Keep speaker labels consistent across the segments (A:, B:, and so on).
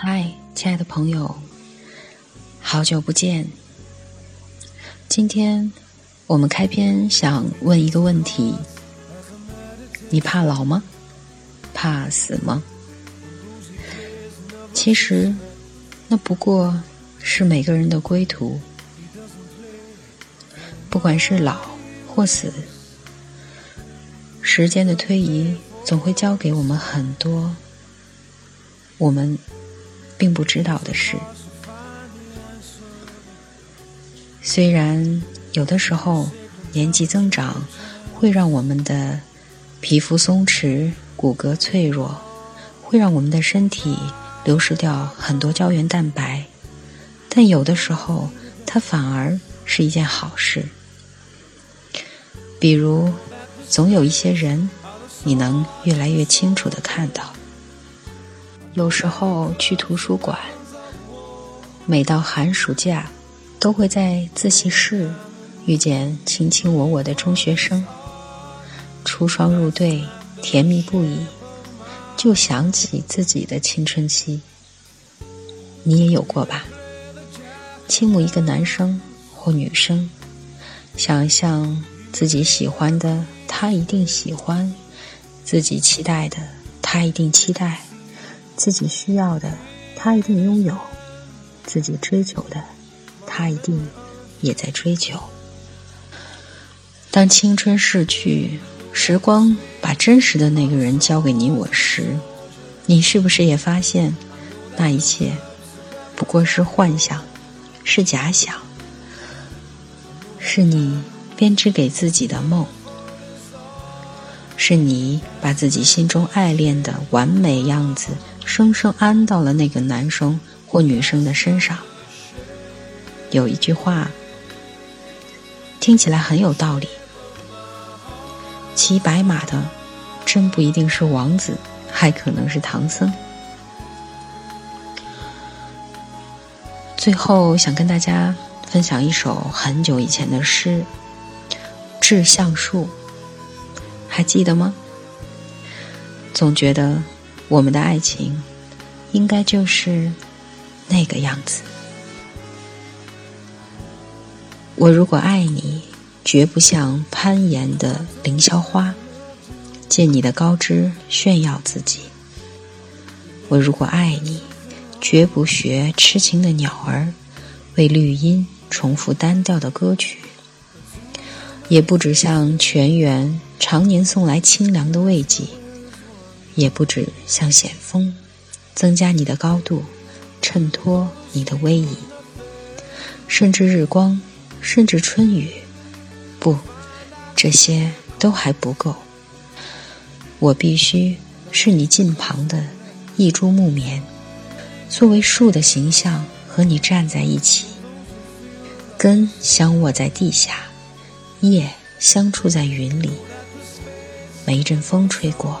A: 嗨，亲爱的朋友，好久不见。今天我们开篇想问一个问题：你怕老吗？怕死吗？其实，那不过是每个人的归途。不管是老或死，时间的推移总会教给我们很多我们并不知道的事。虽然有的时候年纪增长会让我们的皮肤松弛、骨骼脆弱，会让我们的身体。流失掉很多胶原蛋白，但有的时候它反而是一件好事。比如，总有一些人，你能越来越清楚的看到。有时候去图书馆，每到寒暑假，都会在自习室遇见卿卿我我的中学生，出双入对，甜蜜不已。就想起自己的青春期，你也有过吧？倾慕一个男生或女生，想象自己喜欢的他一定喜欢，自己期待的他一定期待，自己需要的他一定拥有，自己追求的他一定也在追求。当青春逝去。时光把真实的那个人交给你我时，你是不是也发现，那一切不过是幻想，是假想，是你编织给自己的梦，是你把自己心中爱恋的完美样子，生生安到了那个男生或女生的身上。有一句话，听起来很有道理。骑白马的，真不一定是王子，还可能是唐僧。最后想跟大家分享一首很久以前的诗，《致橡树》，还记得吗？总觉得我们的爱情，应该就是那个样子。我如果爱你。绝不像攀岩的凌霄花，借你的高枝炫耀自己。我如果爱你，绝不学痴情的鸟儿，为绿荫重复单调的歌曲。也不止像泉源常年送来清凉的慰藉，也不止像险峰，增加你的高度，衬托你的威仪。甚至日光，甚至春雨。不，这些都还不够。我必须是你近旁的一株木棉，作为树的形象和你站在一起，根相握在地下，叶相触在云里。每一阵风吹过，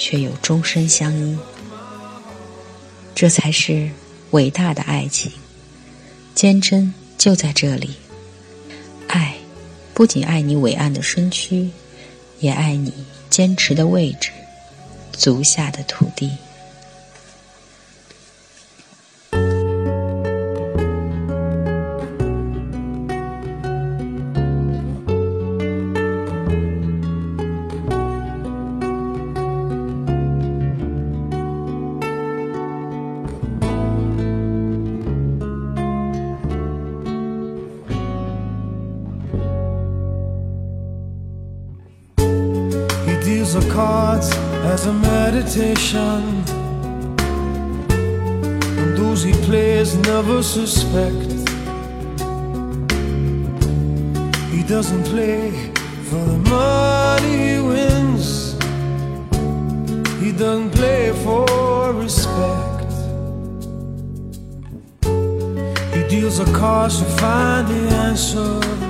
A: 却又终身相依。这才是伟大的爱情，坚贞就在这里。爱不仅爱你伟岸的身躯，也爱你坚持的位置，足下的土地。
B: Deals the cards as a meditation. And those he plays never suspect. He doesn't play for the money he wins, he doesn't play for respect. He deals of cars to find the answer.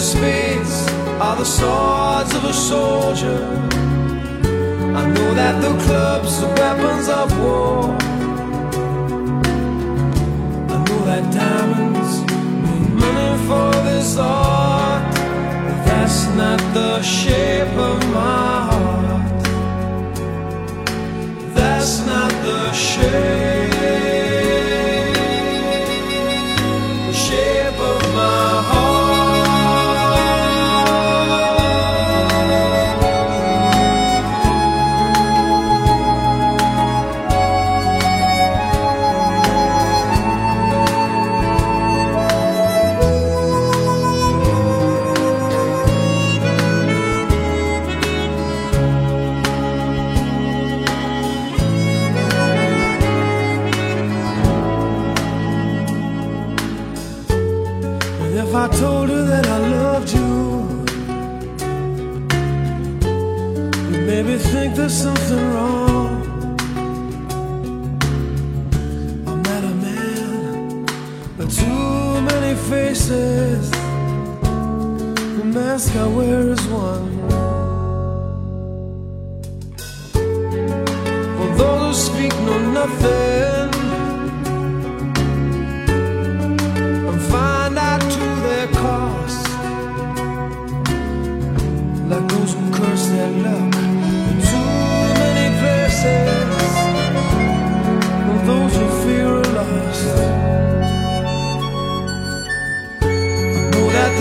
B: Spades are the swords of a soldier. I know that the clubs are weapons of war. Maybe think there's something wrong. I'm not a man, but too many faces. The mask I wear is one. For those who speak know nothing.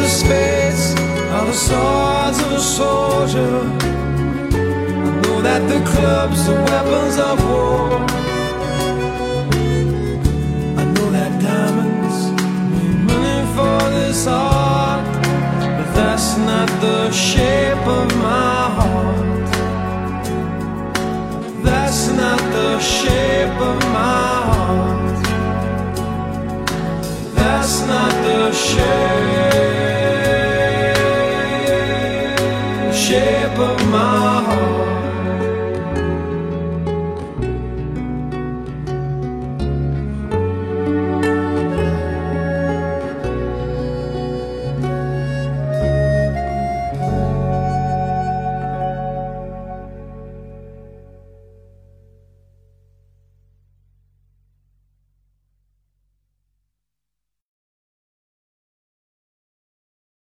B: Spades are the swords of a soldier. I know that the clubs are weapons of war.